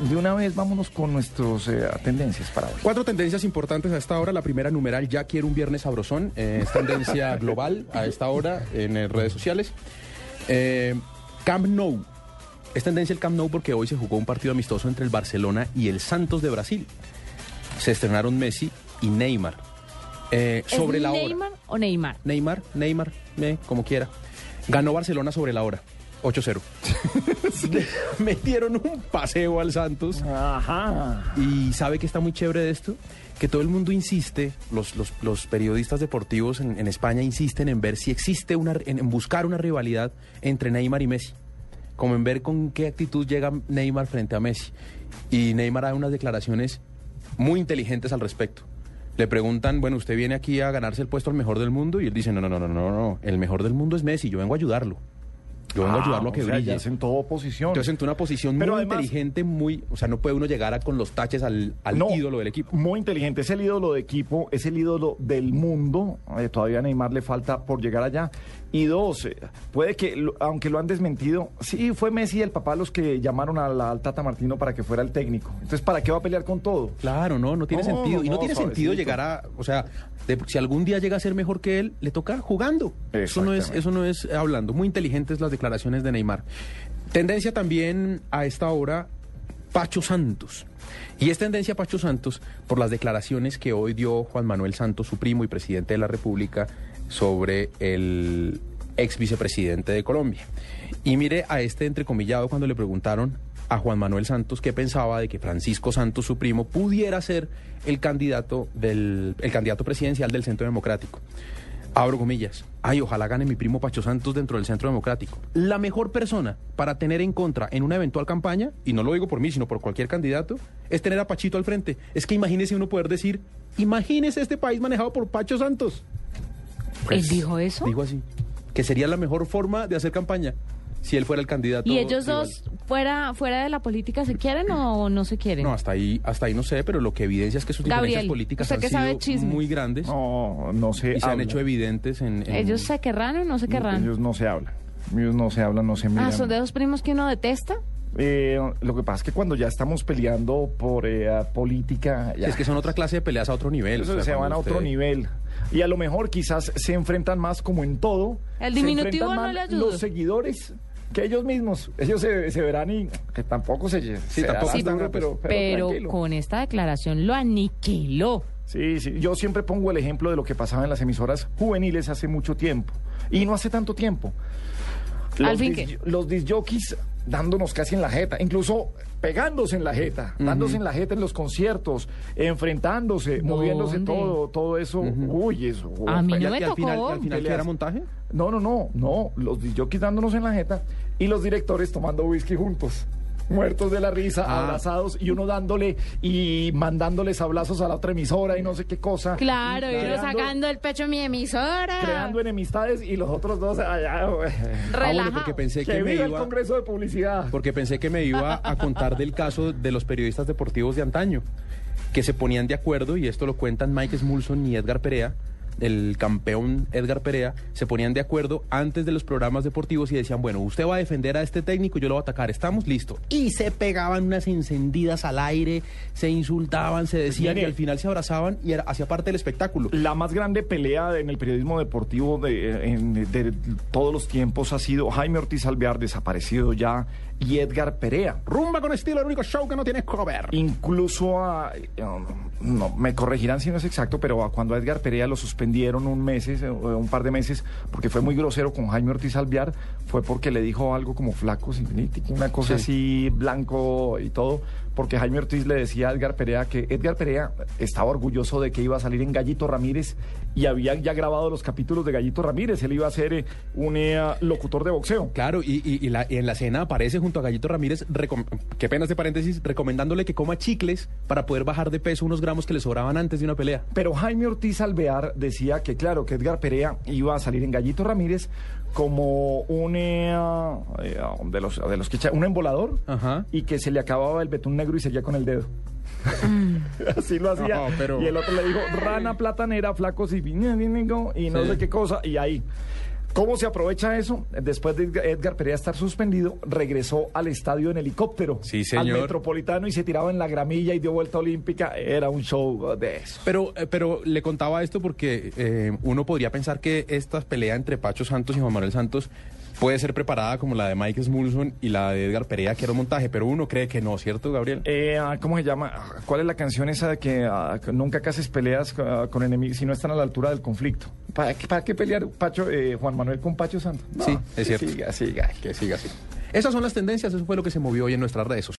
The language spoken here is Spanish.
de una vez vámonos con nuestras eh, tendencias para hoy. Cuatro tendencias importantes a esta hora. La primera, numeral, ya quiero un viernes sabrosón. Eh, es tendencia global a esta hora en eh, redes sociales. Eh, Camp Nou. Es tendencia el Camp Nou porque hoy se jugó un partido amistoso entre el Barcelona y el Santos de Brasil. Se estrenaron Messi y Neymar. Eh, sobre ¿Es la hora. Neymar o Neymar? Neymar, Neymar, eh, como quiera. Ganó Barcelona sobre la hora. 8-0. Metieron un paseo al Santos. Ajá. Y sabe que está muy chévere de esto, que todo el mundo insiste, los, los, los periodistas deportivos en, en España insisten en ver si existe una, en, en buscar una rivalidad entre Neymar y Messi, como en ver con qué actitud llega Neymar frente a Messi. Y Neymar da unas declaraciones muy inteligentes al respecto. Le preguntan, bueno, usted viene aquí a ganarse el puesto al mejor del mundo y él dice, no, no, no, no, no, no, el mejor del mundo es Messi, yo vengo a ayudarlo. Yo vengo a ayudarlo a que Ah, o sea, brille. ya sentó oposición. Entonces en una posición Pero muy además- inteligente, muy, o sea, no puede uno llegar a, con los taches al, al No, ídolo del equipo. Muy inteligente, es el ídolo de equipo, es el ídolo del mundo. Eh, todavía a Neymar le falta por llegar allá. Y dos, eh, puede que, aunque lo han desmentido, sí, fue Messi y el papá los que llamaron a la, al Tata Martino para que fuera el técnico. Entonces, ¿para qué va a pelear con todo? Claro, no, no tiene No, sentido. y no no, tiene sentido llegar a, o sea, de- si algún día llega a ser mejor que él, le toca jugando. Eso no es, eso no es hablando. Muy inteligentes las declaraciones de Neymar. Tendencia también a esta hora, Pacho Santos. Y es tendencia Pacho Santos por las declaraciones que hoy dio Juan Manuel Santos, su primo y presidente de la República, sobre el ex vicepresidente de Colombia. Y mire a este entrecomillado cuando le preguntaron a Juan Manuel Santos qué pensaba de que Francisco Santos, su primo, pudiera ser el candidato del el candidato presidencial del Centro Democrático. Abro comillas. Ay, ojalá gane mi primo Pacho Santos dentro del Centro Democrático. La mejor persona para tener en contra en una eventual campaña, y no lo digo por mí, sino por cualquier candidato, es tener a Pachito al frente. Es que imagínese uno poder decir, imagínese este país manejado por Pacho Santos. ¿Él dijo eso? Digo así. Que sería la mejor forma de hacer campaña si él fuera el candidato. ¿Y ellos rival. dos fuera, fuera de la política se quieren o no se quieren? No, hasta ahí, hasta ahí no sé, pero lo que evidencia es que sus Gabriel, diferencias políticas ¿usted han sido chismes? muy grandes No, no se y se han habla. hecho evidentes en... en- ¿Ellos se querrán o no se querrán? Ellos no se hablan. Ellos no se hablan, no se miran. Ah, son de esos primos que uno detesta. Eh, lo que pasa es que cuando ya estamos peleando por eh, política, ya, Es que son otra clase de peleas a otro nivel. eso o sea, se van a otro usted- nivel. Y a lo mejor quizás se enfrentan más como en todo. El se diminutivo enfrentan no más le ayudó. Los seguidores que ellos mismos. Ellos se, se verán y que tampoco se, se tampoco están duro, pero, pero, Pero con esta declaración lo aniquiló. Sí, sí. Yo siempre pongo el ejemplo de lo que pasaba en las emisoras juveniles hace mucho tiempo. Y no hace tanto tiempo. ¿Al fin dis- qué? Los disjockeys dándonos casi en la jeta, incluso pegándose en la jeta, dándose en la jeta en los conciertos, enfrentándose, moviéndose todo, todo eso. Uy, eso. A mí no al- me y al final, tocó. al final ¿qué era montaje? No, no, no, no. Los disjockeys dándonos en la jeta y los directores tomando whisky juntos. Muertos de la risa, Ah. abrazados y uno dándole y mandándole sablazos a la otra emisora y no sé qué cosa. Claro, y uno sacando el pecho a mi emisora. creando enemistades y los otros dos allá. Ah, bueno, porque pensé Que que me viva el iba... Congreso de Publicidad. Porque pensé que me iba a contar del caso de los periodistas deportivos de antaño, que se ponían de acuerdo, y esto lo cuentan Mike Smulson y Edgar Perea, el campeón Edgar Perea, se ponían de acuerdo antes de los programas deportivos y decían, bueno, usted va a defender a este técnico, yo lo voy a atacar, estamos listos. Y se pegaban unas encendidas al aire, se insultaban, se decían mire. y al final se abrazaban y hacía parte del espectáculo. La más grande pelea en el periodismo deportivo de, en- de todos los tiempos ha sido Jaime Ortiz Alvear, desaparecido ya, y Edgar Perea. Rumba con estilo, el único show que no tiene cover. Incluso a, no, me corregirán si no es exacto, pero a cuando Edgar Perea lo suspendieron un mes, eh, un par de meses, porque fue muy grosero con Jaime Ortiz Alvear, fue porque le dijo algo como flaco, sinfínico, una cosa así, blanco y todo, porque Jaime Ortiz le decía a Edgar Perea que Edgar Perea estaba orgulloso de que iba a salir en Gallito Ramírez y había ya grabado los capítulos de Gallito Ramírez, él iba a ser eh, un eh, locutor de boxeo. Claro, y, y- y la- y en la escena aparece junto a Gallito Ramírez, qué pena este paréntesis, recomendándole que coma chicles para poder bajar de peso unos gramos que le sobraban antes de una pelea. Pero Jaime Ortiz Alvear decía que, claro, que Edgar Perea iba a salir en Gallito Ramírez como un eh, eh, de los de los que echa- un embolador Ajá. y que se le acababa el betún negro y seguía con el dedo. Así lo hacía. No, pero- Y el otro le dijo, rana platanera, flacos y y no Sí. sé qué cosa, y ahí. ¿Cómo se aprovecha eso? Después de Edgar Perea estar suspendido, regresó al estadio en helicóptero. Sí, Al señor. Metropolitano y se tiraba en la gramilla y dio vuelta olímpica. Era un show de eso. Pero, eh, pero le contaba esto porque eh, uno podría pensar que esta pelea entre Pacho Santos y Juan Manuel Santos puede ser preparada como la de Mike Smulson y la de Edgar Perea, que era un montaje, pero uno cree que no, ¿cierto, Gabriel? Eh, ah, ¿Cómo se llama? Ah, ¿Cuál es la canción esa de que ah, que nunca cases peleas con enemigos si no están a la altura del conflicto? ¿Para qué, para qué pelear Pacho, eh, Juan Manuel con Pacho Santos? No, sí, que es cierto. Siga, siga. Que siga así. Esas son las tendencias, eso fue lo que se movió hoy en nuestras redes sociales.